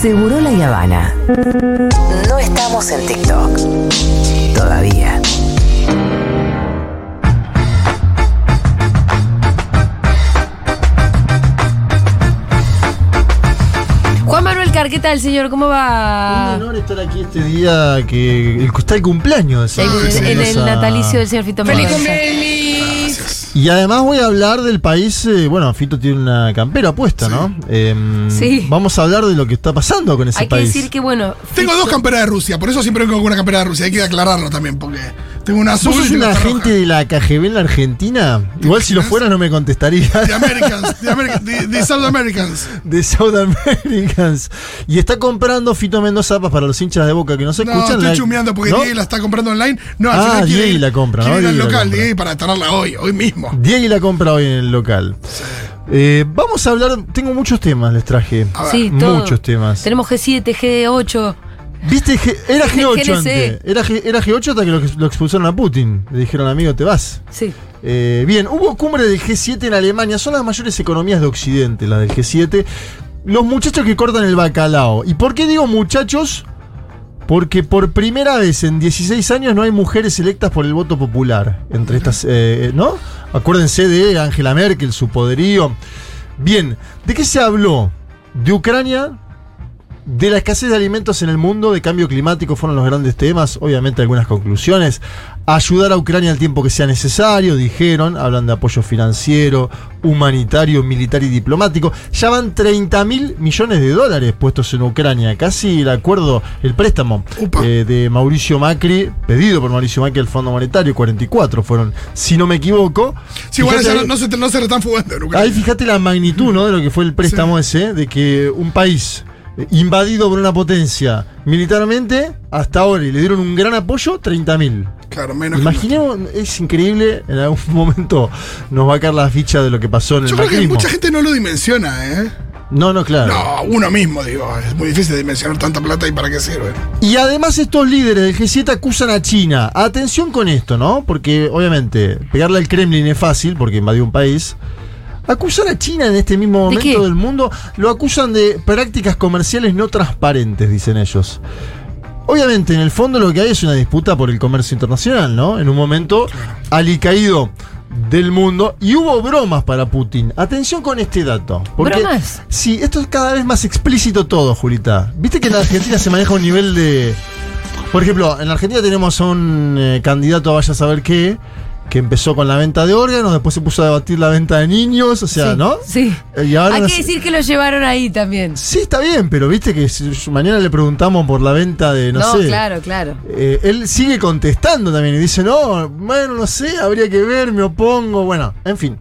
Seguro la Habana. No estamos en TikTok. Todavía. Juan Manuel Car, ¿qué tal, señor? ¿Cómo Un va? honor estar aquí este día que el- está el cumpleaños. del En, el natalicio del señor Fito ¡Feliz cumpleaños! Y además voy a hablar del país. eh, bueno, Fito tiene una campera puesta, ¿no? Em, Sí. Vamos a hablar de lo que está pasando con ese Hay que país. decir que, bueno. Tengo dos camperas de Rusia, por eso siempre vengo con una campera de Rusia. Hay que aclararlo también, porque tengo una azul ¿Vos y sos tengo un agente de la KGB en la Argentina? Igual si lo fuera no me contestaría. De Americans, de, America- de- de South Americans. De South Americans. Y está comprando Fito Mendoza zapas para los hinchas de boca que no se No, escuchan. estoy la- chumeando porque ¿no? Diego la está comprando online. No, Ah, al final quiere Diego ir- la compra, ¿no? ir al local. Diego, para tenerla hoy, hoy mismo. Diego la compra hoy en el local. Eh, vamos a hablar, tengo muchos temas, les traje. Sí, todo. Muchos temas. Tenemos G7, G8. ¿Viste? Era G8 GNC. antes. Era, G- era G8 hasta que lo, lo expulsaron a Putin. Le dijeron, amigo, te vas. Sí. Eh, bien, hubo cumbre del G7 en Alemania. Son las mayores economías de Occidente, las del G7. Los muchachos que cortan el bacalao. ¿Y por qué digo muchachos? Porque por primera vez en 16 años no hay mujeres electas por el voto popular. Entre estas, eh, ¿no? Acuérdense de Angela Merkel, su poderío. Bien, ¿de qué se habló? De Ucrania, de la escasez de alimentos en el mundo, de cambio climático fueron los grandes temas, obviamente algunas conclusiones. Ayudar a Ucrania al tiempo que sea necesario, dijeron, hablan de apoyo financiero, humanitario, militar y diplomático. Ya van 30 mil millones de dólares puestos en Ucrania, casi el acuerdo, el préstamo eh, de Mauricio Macri, pedido por Mauricio Macri al Fondo Monetario, 44 fueron, si no me equivoco. Sí, igual Fíjate ya no, se, no se están fugando en Ahí fíjate la magnitud, ¿no? De lo que fue el préstamo ese, de que un país invadido por una potencia militarmente, hasta ahora, y le dieron un gran apoyo, 30.000. Claro, menos. Imaginemos, es increíble, en algún momento nos va a caer la ficha de lo que pasó en el Yo creo que mucha gente no lo dimensiona, ¿eh? No, no, claro. No, uno mismo, digo. Es muy difícil dimensionar tanta plata y para qué sirve. Y además estos líderes del G7 acusan a China. Atención con esto, ¿no? Porque obviamente pegarle al Kremlin es fácil porque invadió un país. Acusan a China en este mismo ¿De momento del mundo, lo acusan de prácticas comerciales no transparentes, dicen ellos. Obviamente, en el fondo lo que hay es una disputa por el comercio internacional, ¿no? En un momento alicaído del mundo y hubo bromas para Putin. Atención con este dato. Porque, ¿Bromas? Sí, esto es cada vez más explícito todo, Julita. Viste que en la Argentina se maneja un nivel de. Por ejemplo, en la Argentina tenemos a un eh, candidato a vaya a saber qué, que empezó con la venta de órganos, después se puso a debatir la venta de niños, o sea, sí, ¿no? Sí. Y ahora Hay que decir que lo llevaron ahí también. Sí, está bien, pero viste que si mañana le preguntamos por la venta de, no, No, sé. claro, claro. Eh, él sigue contestando también y dice, no, bueno, no sé, habría que ver, me opongo, bueno, en fin.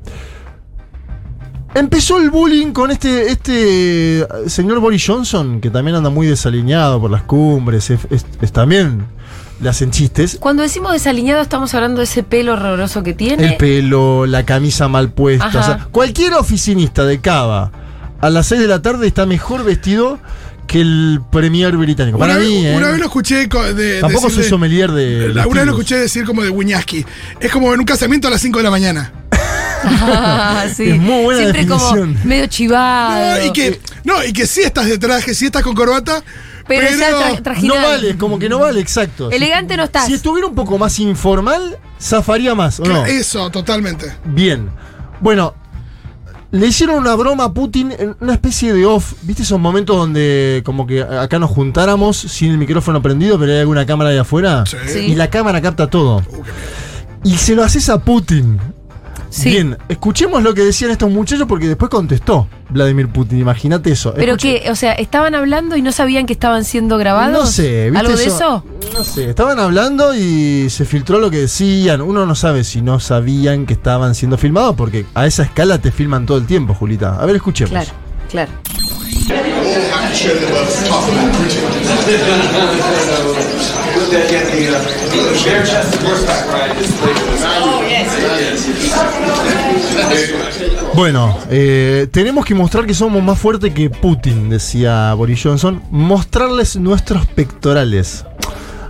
Empezó el bullying con este, este eh, señor Boris Johnson, que también anda muy desalineado por las cumbres, es, es- es también le hacen chistes. Cuando decimos desaliñado, estamos hablando de ese pelo horroroso que tiene. El pelo, la camisa mal puesta. Ajá. O sea, cualquier oficinista de Cava a las 6 de la tarde está mejor vestido que el premier británico. Para una, mí, vez, ¿eh? una vez lo escuché de. Tampoco soy de- sommelier de. Una vez lo escuché decir como de Wiñaski. Es como en un casamiento a las 5 de la mañana. Ah, sí. Es muy buena Siempre definición. como medio chivado. No, y que, no, y que sí estás de traje, sí estás con corbata. Pero Pero, ya tra- No vale, como que no vale, exacto. Elegante no estás. Si estuviera un poco más informal, zafaría más, ¿o no? Eso, totalmente. Bien. Bueno, le hicieron una broma a Putin en una especie de off. ¿Viste esos momentos donde como que acá nos juntáramos sin el micrófono prendido, pero hay alguna cámara ahí afuera? Sí. Sí. Y la cámara capta todo. Uh. Y se lo haces a Putin. Sí. Bien, escuchemos lo que decían estos muchachos porque después contestó Vladimir Putin. Imagínate eso. Pero Escuchen. que, o sea, estaban hablando y no sabían que estaban siendo grabados. No sé, ¿viste ¿Algo de eso? No sé, estaban hablando y se filtró lo que decían. Uno no sabe si no sabían que estaban siendo filmados porque a esa escala te filman todo el tiempo, Julita. A ver, escuchemos. Claro, claro. Bueno, eh, tenemos que mostrar que somos más fuertes que Putin, decía Boris Johnson. Mostrarles nuestros pectorales.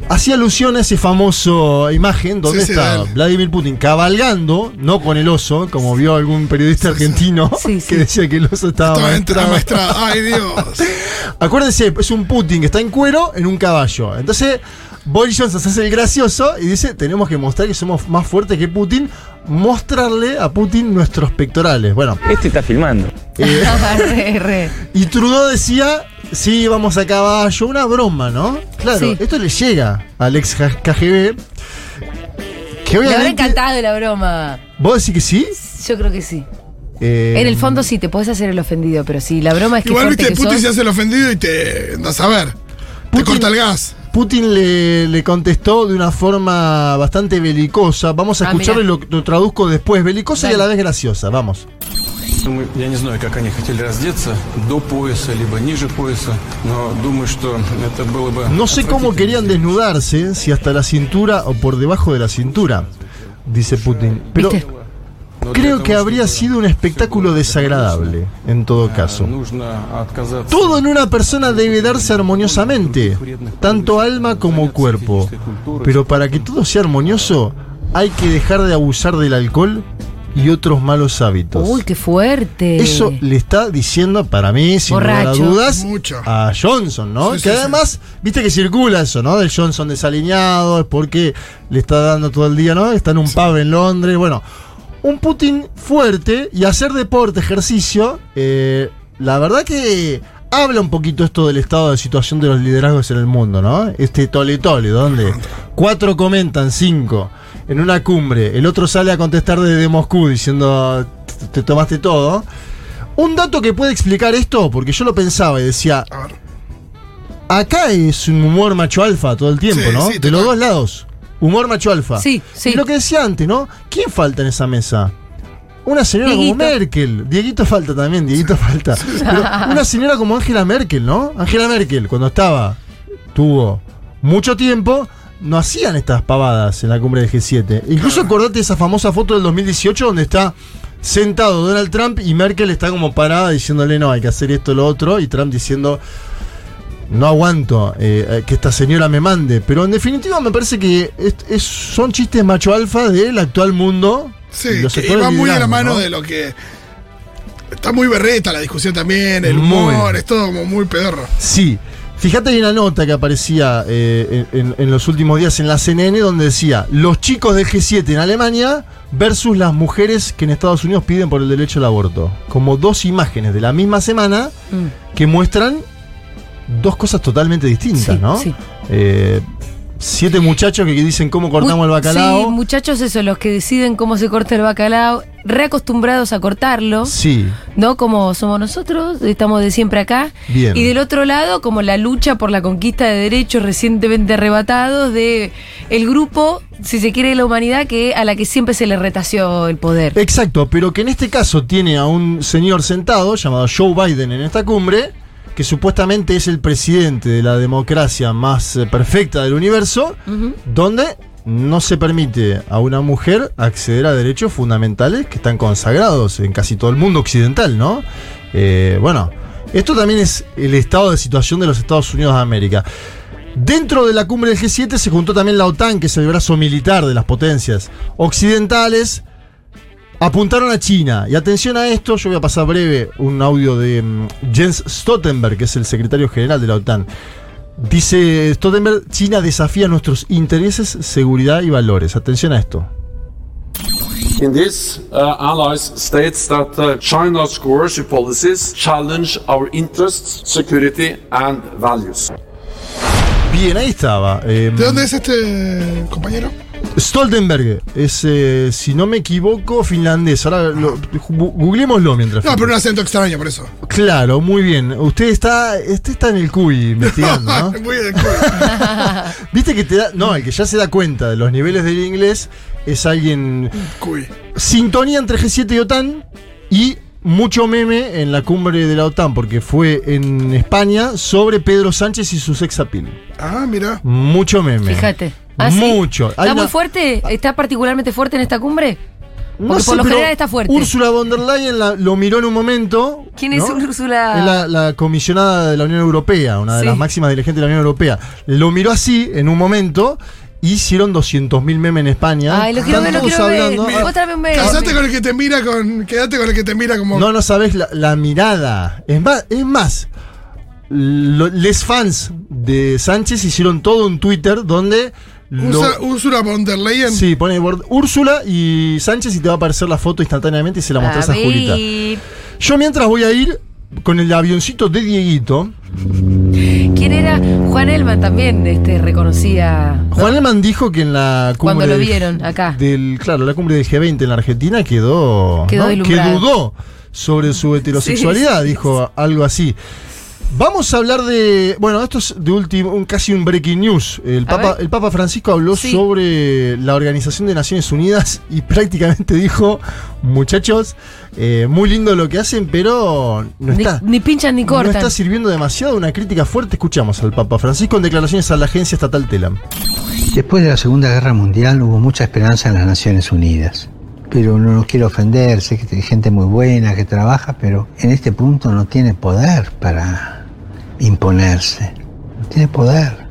hacía alusión a ese famoso imagen donde Sí, está. Vladimir Putin cabalgando, no con el oso, como vio algún periodista argentino Sí, sí. que decía que el oso estaba Estaba maestrado. maestrado. Ay, Dios. Acuérdense, es un Putin que está en cuero en un caballo. Entonces, Boris Johnson se hace el gracioso y dice, tenemos que mostrar que somos más fuertes que Putin, mostrarle a Putin nuestros pectorales. Bueno, Este está filmando. eh, re, re. y Trudeau decía, sí, vamos a caballo, una broma, ¿no? Claro, Sí. esto le llega al ex KGB. Que Me habrá obviamente... encantado la broma. ¿Vos decís que sí? Yo creo que sí. Eh, En el fondo sí, te puedes hacer el ofendido, pero sí, la broma es que Igual, viste, Putin sos. se hace el ofendido y te. andás a ver. Te corta el gas. Putin le, le contestó de una forma bastante belicosa. Vamos a Ah, escucharlo y mirá. lo, lo traduzco después. Belicosa y a Dale. la vez graciosa. Vamos. Мы- Я не знаю, как они хотели раздеться, до пояса, либо ниже пояса, но думаю, что это было бы... No sé cómo querían desnudarse, si hasta la cintura o por debajo de la cintura, dice Putin. Pero ¿Viste? Creo que habría sido un espectáculo desagradable, en todo caso. Todo en una persona debe darse armoniosamente, tanto alma como cuerpo. Pero para que todo sea armonioso, hay que dejar de abusar del alcohol y otros malos hábitos. Uy, qué fuerte. Eso le está diciendo para mí, sin lugar a dudas, a Johnson, ¿no? Que además, viste que circula eso, ¿no? Del Johnson desaliñado, es porque le está dando todo el día, ¿no? Está en un pub en Londres, bueno un Putin fuerte y hacer deporte, ejercicio, eh, la verdad que habla un poquito esto del estado de situación de los liderazgos en el mundo, ¿no? Este tole tole, donde cuatro comentan, cinco en una cumbre, el otro sale a contestar desde Moscú diciendo "Te- te tomaste todo. Un dato que puede explicar esto, porque yo lo pensaba y decía, acá es un humor macho alfa todo el tiempo, Sí, ¿no? sí, de los dos lados. Humor macho alfa. Sí, sí. Y lo que decía antes, ¿no? ¿Quién falta en esa mesa? Una señora Dieguito. como Merkel. Dieguito falta también, Dieguito falta. Pero una señora como Angela Merkel, ¿no? Angela Merkel, cuando estaba, tuvo mucho tiempo, no hacían estas pavadas en la cumbre del G7. Incluso acordate de esa famosa foto del 2018 donde está sentado Donald Trump y Merkel está como parada diciéndole no, hay que hacer esto, lo otro, y Trump diciendo no aguanto eh, eh, que esta señora me mande. Pero en definitiva me parece que es- es- son chistes macho alfa del actual mundo. Sí, y los que sectores va muy a la mano ¿no? de lo que. Está muy berreta la discusión también, el Muy. humor, es todo como muy pedorro. Sí. Fíjate, hay una nota que aparecía eh, en, en- en los últimos días en la CNN donde decía los chicos del G7 en Alemania versus las mujeres que en Estados Unidos piden por el derecho al aborto. Como dos imágenes de la misma semana Mm, que muestran dos cosas totalmente distintas, sí, ¿no? sí. Eh, siete muchachos que dicen cómo cortamos el bacalao. Sí, muchachos, eso, los que deciden cómo se corta el bacalao, reacostumbrados a cortarlo, Sí, ¿no? Como somos nosotros, estamos de siempre acá. Bien. Y del otro lado, como la lucha por la conquista de derechos recientemente arrebatados de el grupo, si se quiere, de la humanidad que a la que siempre se le retació el poder. exacto, pero que en este caso tiene a un señor sentado llamado Joe Biden en esta cumbre, que supuestamente es el presidente de la democracia más eh, perfecta del universo, donde no se permite a una mujer acceder a derechos fundamentales que están consagrados en casi todo el mundo occidental, ¿no? Eh, bueno, esto también es el estado de situación de los Estados Unidos de América. Dentro de la cumbre del G7 se juntó también la OTAN, que es el brazo militar de las potencias occidentales. Apuntaron a China. Y atención a esto, yo voy a pasar breve un audio de mm, Jens Stoltenberg, que es el secretario general de la OTAN. Dice Stoltenberg, China desafía nuestros intereses, seguridad y valores. Atención a esto. In this, uh, allies states that uh, China's coercive policies challenge our interests, security, and values. Bien, ahí estaba. eh, ¿De dónde es este compañero? Stoltenberg es, eh, si no me equivoco, finlandés. Ahora lo, googleémoslo mientras. No, pero un acento extraño por eso. Claro, muy bien. Usted está, usted está en el CUI investigando, ¿no? Muy de- Viste que te da. No, el que ya se da cuenta de los niveles del inglés es alguien. Cuy. Sintonía entre G7 y OTAN y mucho meme en la cumbre de la OTAN, porque fue en España sobre Pedro Sánchez y su sex appeal. Ah, mira. Mucho meme. Fíjate. ¿Ah, sí? Mucho. Hay ¿Está muy una- fuerte? ¿Está particularmente fuerte en esta cumbre? Porque por lo pero general está fuerte. Úrsula von der Leyen la- lo miró en un momento. ¿Quién es ¿no? Úrsula? Es la, la comisionada de la Unión Europea, una de Sí. las máximas dirigentes de la Unión Europea. Lo miró así en un momento. Hicieron 200.000 memes en España. Ay, lo quiero ver, Están lo todos quiero ver. hablando- meme. Casate con el que te mira con. Quédate con el que te mira como. No, no sabes la, la mirada. Es más, es más lo- les fans de Sánchez hicieron todo un Twitter donde. Ursula von der Leyen. sí, pone Úrsula y Sánchez y te va a aparecer la foto instantáneamente y se la mostrás a, Julita. Yo mientras voy a ir con el avioncito de Dieguito. ¿Quién era? Juan Elman también este, reconocía. Juan Elman dijo que en la cumbre. Cuando lo vieron acá. Del, claro, la cumbre del G20 en la Argentina quedó. Quedó ¿no? que deslumbrado. dudó sobre su heterosexualidad, sí, dijo algo así. Vamos a hablar de. Bueno, esto es de último, un, casi un breaking news. El Papa, el Papa Francisco habló Sí. sobre la Organización de Naciones Unidas y prácticamente dijo: Muchachos, eh, muy lindo lo que hacen, pero no Ni, está. ni pinchan ni no cortan. está sirviendo demasiado una crítica fuerte. Escuchamos al Papa Francisco en declaraciones a la agencia estatal Telam. Después de la Segunda Guerra Mundial hubo mucha esperanza en las Naciones Unidas. Pero no los quiero ofender, sé que hay gente muy buena que trabaja, pero en este punto no tiene poder para imponerse. No tiene poder.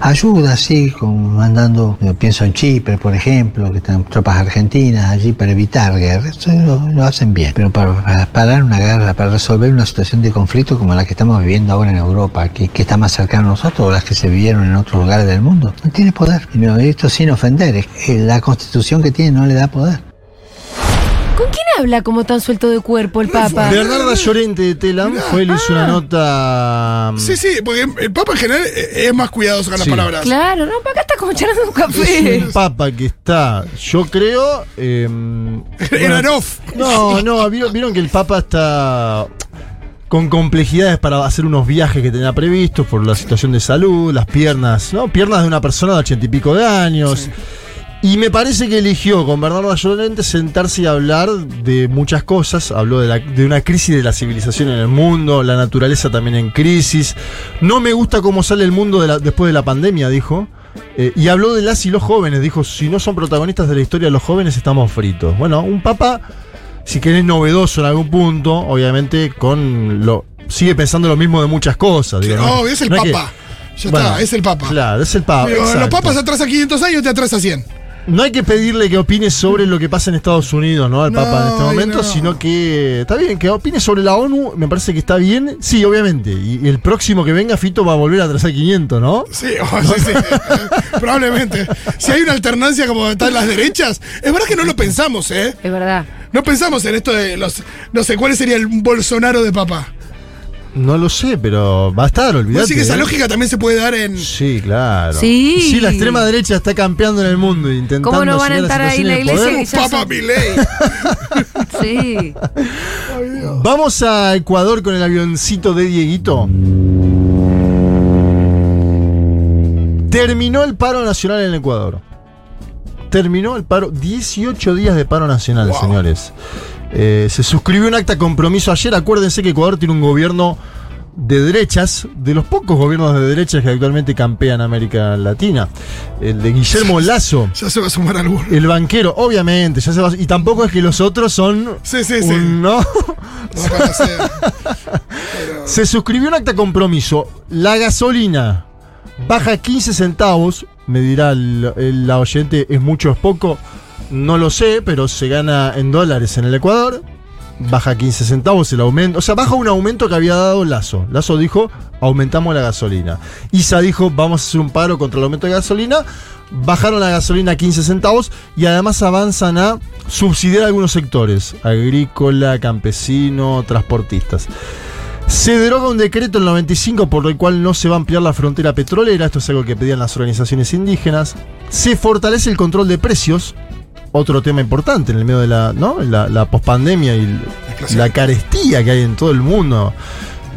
Ayuda, sí, con mandando, yo pienso en Chipre, por ejemplo, que están tropas argentinas allí para evitar guerra. Eso lo, hacen bien. Pero para, para parar una guerra, para resolver una situación de conflicto como la que estamos viviendo ahora en Europa, que, que está más cercana a nosotros, o las que se vivieron en otros lugares del mundo, no tiene poder. Y esto sin ofender, la constitución que tiene no le da poder. ¿Con quién habla como tan suelto de cuerpo el Papa? Bernarda Llorente de Telam fue, le hizo una nota. Sí, sí, porque el Papa en general eh, es más cuidadoso con las Sí. palabras. Claro, no, acá está como charlando un Es café. un papa que está, yo creo. eh, Era bueno, off. no, no, vieron, vieron que el papa está con complejidades para hacer unos viajes que tenía previstos por la situación de salud, las piernas, ¿no? Piernas de una persona de ochenta y pico de años. Y me parece que eligió con Bernardo Llorente sentarse y hablar de muchas cosas. Habló de, la- de una crisis de la civilización en el mundo, la naturaleza también en crisis. No me gusta cómo sale el mundo de la- después de la pandemia, dijo. Eh, y habló de las y los jóvenes. Dijo, si no son protagonistas de la historia, los jóvenes estamos fritos. Bueno, un papa, si querés, novedoso en algún punto, obviamente con lo... Sigue pensando lo mismo de muchas cosas. digo, No, es el no que- Papa. Ya Bueno, está, es el Papa. Claro, es el papa. Pero los papas atrás a 500 años te atrás a 100. No hay que pedirle que opine sobre lo que pasa en Estados Unidos, ¿no? Al No, Papa en este momento, no. sino que está bien, que opine sobre la ONU, me parece que está bien. Sí, obviamente. Y, y el próximo que venga, Fito va a volver a trazar 500, ¿no? Sí, oh, sí, sí. Probablemente. Si hay una alternancia como están las derechas, es verdad que no lo pensamos, ¿eh? Es verdad. No pensamos en esto de los. No sé, ¿cuál sería el Bolsonaro de papá? No lo sé, pero va a estar, olvídate. Así que esa ¿eh? lógica también se puede dar en. Sí, claro. Sí. Sí, la extrema derecha está campeando en el mundo, intentando ¿Cómo no van a entrar ahí en la iglesia que Papa son- Milei. Sí. Vamos a Ecuador con el avioncito de Dieguito. Terminó el paro nacional en Ecuador. Terminó el paro, 18 días de paro nacional, Wow. señores. Eh, se suscribió un acta compromiso ayer. Acuérdense que Ecuador tiene un gobierno de derechas, de los pocos gobiernos de derechas que actualmente campean América Latina. El de Guillermo Lazo. Ya se va a sumar alguno. El banquero, obviamente, ya se va, y tampoco es que los otros son Sí, sí, sí. un- ¿no? No. Se suscribió un acta compromiso. La gasolina baja 15 centavos. Me dirá el, el- la oyente, ¿es mucho o es poco? No lo sé, pero se gana en dólares en el Ecuador. Baja 15 centavos el aumento. O sea, baja un aumento que había dado Lazo. Lazo dijo, aumentamos la gasolina. Isa dijo, vamos a hacer un paro contra el aumento de gasolina. Bajaron la gasolina a 15 centavos y además avanzan a subsidiar algunos sectores. Agrícola, campesino, transportistas. Se deroga un decreto en el 95 por el cual no se va a ampliar la frontera petrolera, esto es algo que pedían las organizaciones indígenas. Se fortalece el control de precios, otro tema importante en el medio de la, ¿no? la, la pospandemia y la carestía que hay en todo el mundo.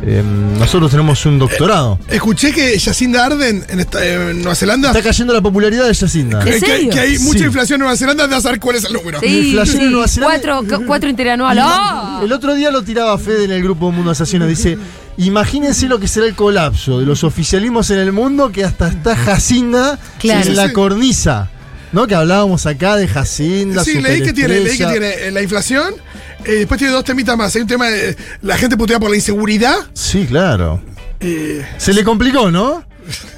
Eh, nosotros tenemos un doctorado. Escuché que Jacinda Arden en, esta- en Nueva Zelanda. Está cayendo la popularidad de Jacinda. que, ¿En que- serio? que hay mucha Sí. inflación en Nueva Zelanda, de a saber cuál es el número. Sí, inflación en. Nueva Zelanda- Cuatro, cu- cuatro interanual. ¡Ah! El otro día lo tiraba Fede en el grupo Mundo Asesino. Dice: Imagínense lo que será el colapso de los oficialismos en el mundo que hasta está Jacinda Claro. en la Sí, sí. cornisa. ¿No? Que hablábamos acá de Jacinda. Sí, leí que tiene, leí que tiene eh, la inflación. eh, después tiene dos temitas más. Hay un tema de la gente putea por la inseguridad. Sí, claro. eh, Se le complicó, ¿no?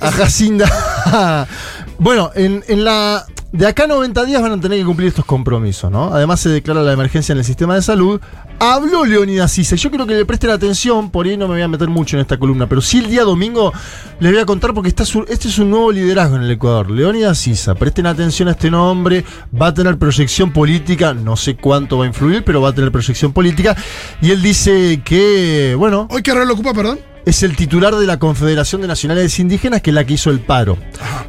A Jacinda. bueno, en, en la. De acá a 90 días van a tener que cumplir estos compromisos, ¿no? Además se declara la emergencia en el sistema de salud. Habló Leonidas Sisa. Yo creo que le presten atención, por ahí no me voy a meter mucho en esta columna, pero sí el día domingo les voy a contar porque está su- este es un nuevo liderazgo en el Ecuador. Leonidas Sisa, presten atención a este nombre, va a tener proyección política, no sé cuánto va a influir, pero va a tener proyección política. Y él dice que, bueno, Hoy qué rol lo ocupa, perdón. es el titular de la Confederación de Nacionalidades Indígenas, que es la que hizo el paro.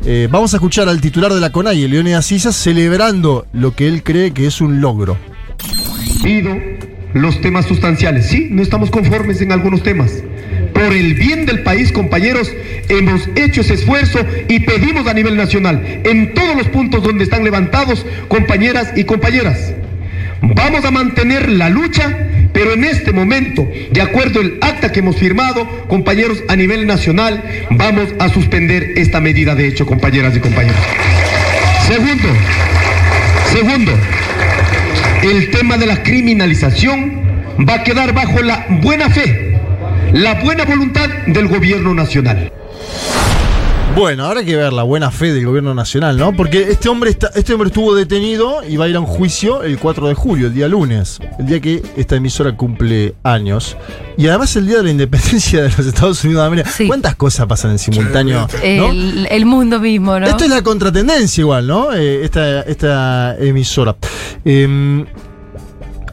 Eh, vamos a escuchar al titular de la CONAI, Leónidas Sisa, celebrando lo que él cree que es un logro. Pido los temas sustanciales. Sí, no estamos conformes en algunos temas. Por el bien del país, compañeros, hemos hecho ese esfuerzo y pedimos a nivel nacional, en todos los puntos donde están levantados, compañeras y compañeras. Vamos a mantener la lucha, pero en este momento, de acuerdo al acta que hemos firmado, compañeros, a nivel nacional, vamos a suspender esta medida de hecho, compañeras y compañeros. Segundo, segundo, el tema de la criminalización va a quedar bajo la buena fe, la buena voluntad del gobierno nacional. Bueno, ahora hay que ver la buena fe del gobierno nacional, ¿no? Porque este hombre, está, este hombre estuvo detenido y va a ir a un juicio el 4 de julio, el día lunes, el día que esta emisora cumple años. Y además el día de la independencia de los Estados Unidos de América. Sí. ¿Cuántas cosas pasan en simultáneo? ¿no? El, el mundo mismo, ¿no? Esto es la contratendencia igual, ¿no? Eh, esta, esta emisora. Eh,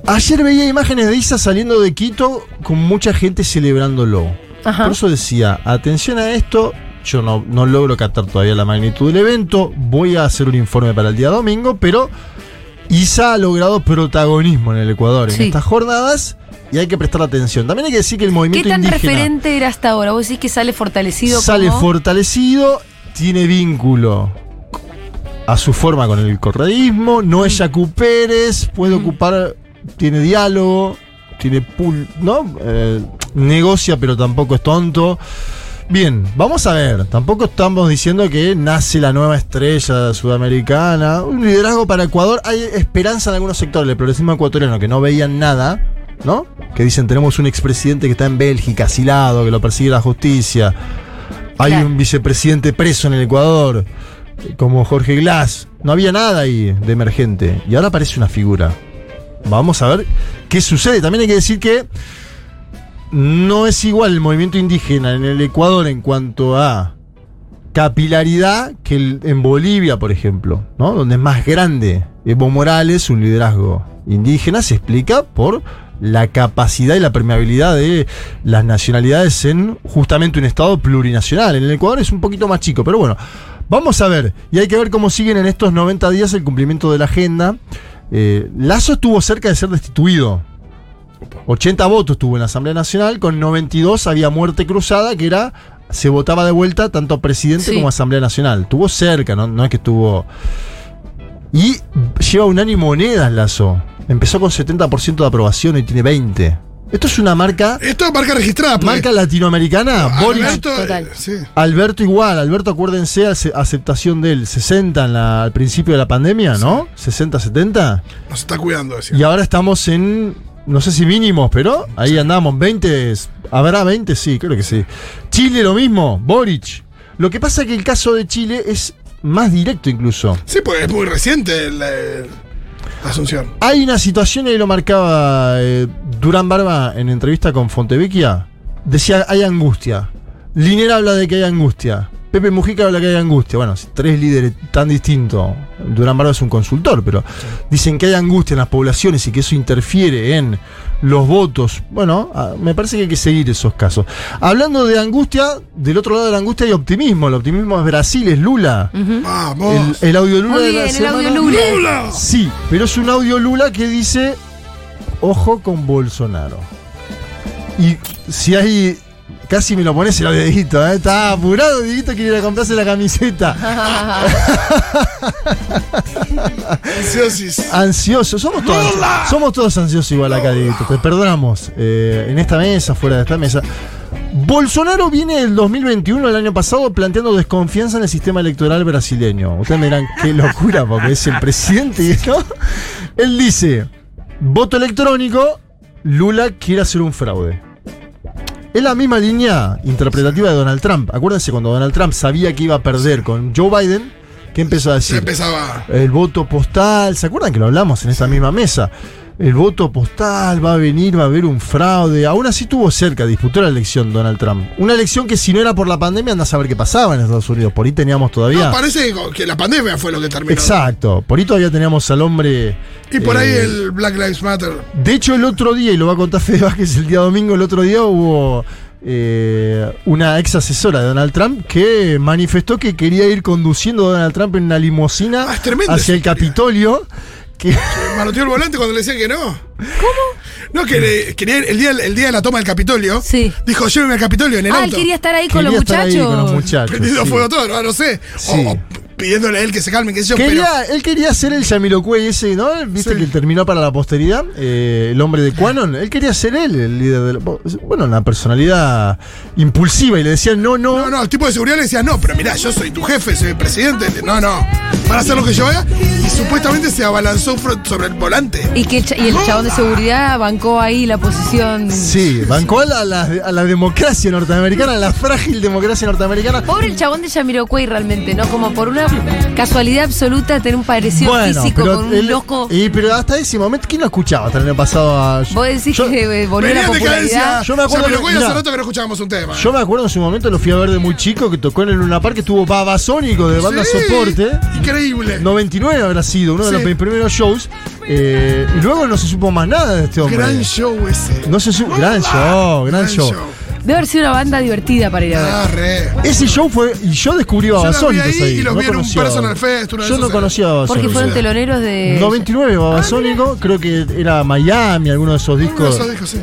ayer veía imágenes de Isa saliendo de Quito con mucha gente celebrándolo. Ajá. Por eso decía, atención a esto, yo no, no logro captar todavía la magnitud del evento, voy a hacer un informe para el día domingo, pero Isa ha logrado protagonismo en el Ecuador en estas jornadas y hay que prestar atención. También hay que decir que el ¿Qué movimiento tan indígena referente era hasta ahora? ¿Vos decís que sale fortalecido sale como- fortalecido, tiene vínculo a su forma con el correísmo, no es Yacu Pérez, puede ocupar, tiene diálogo, tiene pool, ¿no? Eh, negocia, pero tampoco es tonto. Bien, vamos a ver. Tampoco estamos diciendo que nace la nueva estrella sudamericana. Un liderazgo para Ecuador. Hay esperanza en algunos sectores del progresismo ecuatoriano que no veían nada, ¿no? Que dicen tenemos un expresidente que está en Bélgica, asilado, que lo persigue la justicia. Hay Claro. un vicepresidente preso en el Ecuador, como Jorge Glass. No había nada ahí de emergente. Y ahora aparece una figura. Vamos a ver qué sucede. También hay que decir que no es igual el movimiento indígena en el Ecuador en cuanto a capilaridad que en Bolivia, por ejemplo, ¿no? Donde es más grande. Evo Morales, un liderazgo indígena, se explica por la capacidad y la permeabilidad de las nacionalidades en justamente un estado plurinacional. En el Ecuador es un poquito más chico, pero bueno, vamos a ver. Y hay que ver cómo siguen en estos 90 días el cumplimiento de la agenda. Eh, Lazo estuvo cerca de ser destituido. 80 votos tuvo en la Asamblea Nacional, con 92 había muerte cruzada, que era, se votaba de vuelta tanto presidente Sí. como Asamblea Nacional. Tuvo cerca, no, no es que estuvo... Y lleva un año y monedas Lazo. Empezó con 70% de aprobación y tiene 20. Esto es una marca, Esto es marca registrada. pues. marca latinoamericana. Alberto, Total. eh, sí. Alberto igual, Alberto acuérdense, ace- aceptación del 60 en la- al principio de la pandemia, ¿no? 60, 70. Nos está cuidando, decía. Y ahora estamos en, no sé si mínimos, pero ahí andamos, 20, es- ¿habrá 20? Sí, creo que sí. Chile lo mismo, Boric. Lo que pasa es que el caso de Chile es más directo incluso. Sí, pues es muy reciente la, la asunción. Hay una situación, y ahí lo marcaba eh, Durán Barba en entrevista con Fontevecchia. Decía, hay angustia. Linera habla de que hay angustia. Pepe Mujica habla que hay angustia. Bueno, si tres líderes tan distintos. Durán Barba es un consultor, pero dicen que hay angustia en las poblaciones y que eso interfiere en los votos. Bueno, ah, me parece que hay que seguir esos casos. Hablando de angustia, del otro lado de la angustia hay optimismo. El optimismo es Brasil, es Lula. Vamos. El, el audio Lula Muy de la el audio semana- Lula. ¡Lula! Sí, pero es un audio Lula que dice, ojo con Bolsonaro. Y si hay... Casi me lo pones el Dieguito, ¿eh? Está apurado, Dieguito quiere ir a comprarse la camiseta. Ansiosis. Ansioso, somos todos, somos todos ansiosos igual acá, Dieguito. Te perdonamos. eh, en esta mesa, fuera de esta mesa. Bolsonaro viene del 2021, el año pasado, planteando desconfianza en el sistema electoral brasileño. Ustedes me dirán, qué locura, porque es el presidente, ¿no? Él dice, voto electrónico, Lula quiere hacer un fraude. Es la misma línea interpretativa de Donald Trump. Acuérdense cuando Donald Trump sabía que iba a perder con Joe Biden, que empezó a Se decir? empezaba. El voto postal, ¿se acuerdan que lo hablamos en esta misma mesa? El voto postal va a venir, va a haber un fraude. Aún así tuvo cerca, disputó la elección Donald Trump. Una elección que si no era por la pandemia, anda a saber qué pasaba en Estados Unidos. Por ahí teníamos todavía. No, parece que la pandemia fue lo que terminó. Exacto, por ahí todavía teníamos al hombre. Y por ahí eh, el Black Lives Matter. De hecho, el otro día, y lo va a contar Fede Vázquez el día domingo, el otro día hubo eh, una ex asesora de Donald Trump que manifestó que quería ir conduciendo a Donald Trump en una limusina Ah, hacia el historia. Que, Manoteó el volante cuando le decían que no. ¿Cómo? No, que le- el día, el día de la toma del Capitolio. Sí. Dijo, lléveme al Capitolio en el Ah, él auto. quería estar ahí con los quería estar ahí muchachos. con los muchachos. Prendido sí. fuego todo, no, no sé. O- Sí. O, pidiéndole a él que se calme, qué sé yo. Quería, él quería ser el Yamiroquai ese, ¿no? Viste Sí. que terminó para la posteridad, eh, el hombre de Quanon. Él quería ser él, el líder de la- Bueno, una personalidad impulsiva y le decían no, no. No, no, el tipo de seguridad le decía, no, pero mirá, yo soy tu jefe, soy el presidente. No, no. Para hacer lo que yo haga. Y supuestamente se abalanzó sobre el volante. Y que el, y el chabón de seguridad bancó ahí la posición. Sí, bancó a la, a la- a la democracia norteamericana, a la frágil democracia norteamericana. Pobre el chabón de Yamiroquai realmente, ¿no? Como por una casualidad absoluta tener un parecido físico con un él- loco. y, pero hasta ese momento, ¿quién lo escuchaba hasta el año pasado? a- Vos decís yo, que eh, volvió Venía la popularidad. Yo me acuerdo Ya, pero que- hace mirá. rato que no escuchábamos un tema. yo me acuerdo en su momento, lo fui a ver de muy chico, que tocó en el Luna Park, que tuvo Babasónico de banda Sí, soporte. Increíble. 99 habrá sido uno de los primeros shows. eh, y luego no se supo más nada de este hombre. Gran show ese. No se supo. Gran show, gran, show. Debe haber sido una banda divertida para ir a ver. Ah, re. Ese show fue. Y yo descubrí vi Babasónicos ahí ahí. y los no vi en un a- Personal Fest, de Yo no conocía a Porque Babasónicos. fueron teloneros de. 99 Babasónico, creo que era Miami, alguno de esos Uno de discos. esos discos, sí.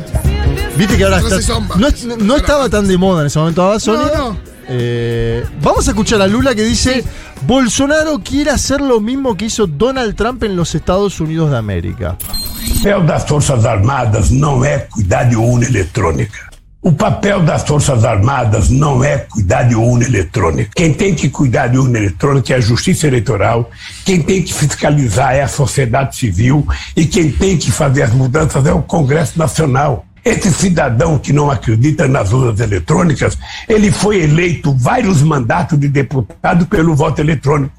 Viste que ahora No está. No, no estaba tan de moda en ese momento Babasónico. No, no. Eh, vamos a escuchar a Lula que dice: Bolsonaro quiere hacer lo mismo que hizo Donald Trump en los Estados Unidos de América. O papel das Forças Armadas não é cuidar de urna eletrônica. O papel das Forças Armadas não é cuidar de urna eletrônica. Quem tem que cuidar de urna eletrônica é a Justiça Eleitoral, quem tem que fiscalizar é a sociedade civil e quem tem que fazer as mudanças é o Congresso Nacional. Esse cidadão que não acredita nas urnas eletrônicas, ele foi eleito vários mandatos de deputado pelo voto eletrônico.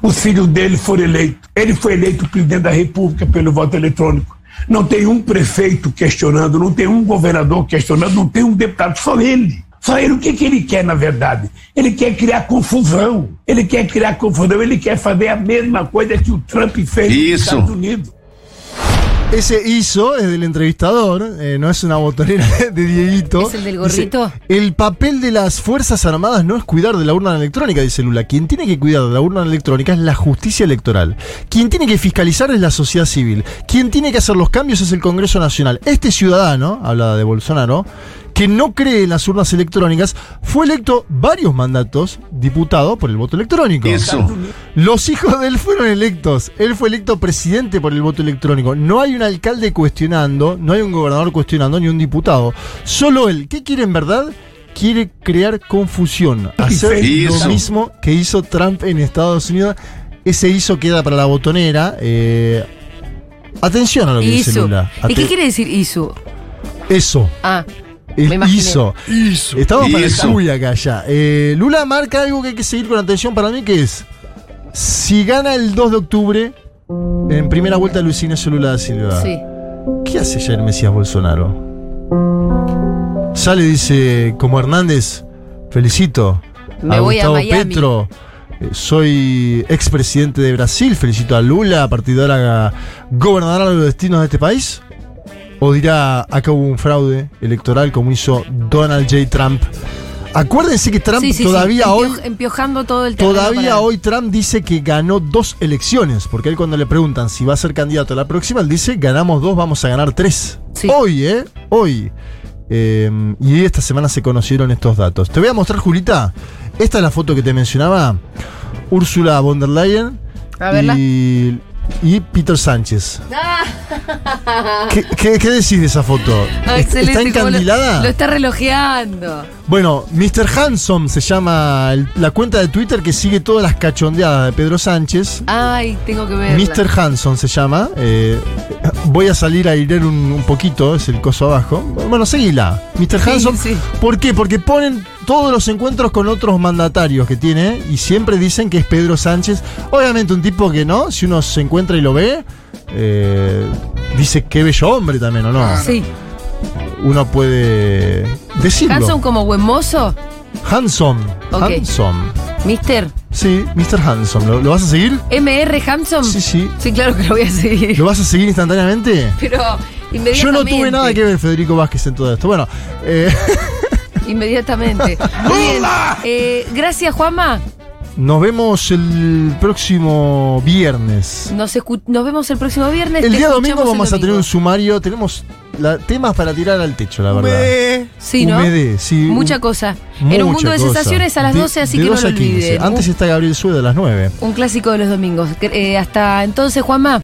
Os filhos dele foram eleitos. Ele foi eleito presidente da República pelo voto eletrônico. Não tem um prefeito questionando, não tem um governador questionando, não tem um deputado, só ele. Só ele, o que, que ele quer, na verdade? Ele quer criar confusão. Ele quer criar confusão, ele quer fazer a mesma coisa que o Trump fez nos Isso. Estados Unidos. Ese hizo es del entrevistador, eh, no es una botonera de Dieguito. ¿Es el del gorrito? Dice, el papel de las Fuerzas Armadas no es cuidar de la urna electrónica, dice Lula. Quien tiene que cuidar de la urna electrónica es la justicia electoral. Quien tiene que fiscalizar es la sociedad civil. Quien tiene que hacer los cambios es el Congreso Nacional. Este ciudadano, habla de Bolsonaro, que no cree en las urnas electrónicas, fue electo varios mandatos diputado por el voto electrónico. Eso. Los hijos de él fueron electos. Él fue electo presidente por el voto electrónico. No hay un alcalde cuestionando, no hay un gobernador cuestionando, ni un diputado. Solo él. ¿Qué quiere en verdad? Quiere crear confusión. Hacer lo mismo que hizo Trump en Estados Unidos. Ese hizo queda para la botonera. Eh, atención a lo que dice. Lula. ¿Y qué quiere decir Isu? Eso. Ah. Hizo. Hizo. Estamos para el acá ya. Eh, Lula marca algo que hay que seguir con atención para mí, que es si gana el 2 de octubre en primera vuelta Luis Ignacio Lula da Silva. sí. ¿Qué hace Jair Mesías Bolsonaro? Sale dice, como Hernández, felicito Me a voy a Gustavo Miami. Petro. eh, Soy expresidente de Brasil, felicito a Lula, a partir de los destinos de este país. ¿O dirá, acá hubo un fraude electoral como hizo Donald J. Trump? Acuérdense que Trump Sí, sí, sí. todavía Empio- hoy Empiojando todo el Todavía para- hoy Trump dice que ganó dos elecciones, porque él cuando le preguntan si va a ser candidato a la próxima, él dice, ganamos dos, vamos a ganar tres. Sí. Hoy, ¿eh? Hoy. Eh, y esta semana se conocieron estos datos. Te voy a mostrar, Julita. Esta es la foto que te mencionaba. Úrsula von der Leyen A verla. y y Peter Sánchez. Ah, ¿Qué, qué- qué decís de esa foto? ah, ¿Est- excelente, ¿Está lo- encandilada? Lo, está relojeando. Bueno, Mr. Handsome se llama el- la cuenta de Twitter que sigue todas las cachondeadas de Pedro Sánchez. Ay, tengo que verla. Mr. Hanson se llama. eh, voy a salir a airear un, un poquito, es el coso abajo. Bueno, seguila. Mr. Sí, Hanson. sí. ¿Por qué? Porque ponen todos los encuentros con otros mandatarios que tiene y siempre dicen que es Pedro Sánchez. Obviamente un tipo que no, si uno se encuentra y lo ve, eh, dice qué bello hombre también, ¿o no? Sí. Uno puede decirlo. Hanson como buen mozo. Hanson. Ok. Hanson. Mister. Sí, Mr. Hanson. ¿Lo, lo vas a seguir? MR Hanson. Sí, sí. Sí, claro que lo voy a seguir. ¿Lo vas a seguir instantáneamente? Pero inmediatamente. Yo no tuve nada que ver, Federico Vázquez, en todo esto. Bueno, eh, Inmediatamente. Muy bien. Eh, gracias, Juanma. nos vemos el próximo viernes. Nos, escu- nos vemos el próximo viernes. El día domingo vamos a tener un sumario. Tenemos la- temas para tirar al techo, la verdad. Sí, ¿no? Humedé, sí. Mucha cosa. en un mundo de cosa. sensaciones a las De- 12, así de que no 12 lo a 15. olviden. Antes Un- está Gabriel Sueda a las 9. Un clásico de los domingos. Eh, hasta entonces, Juanma.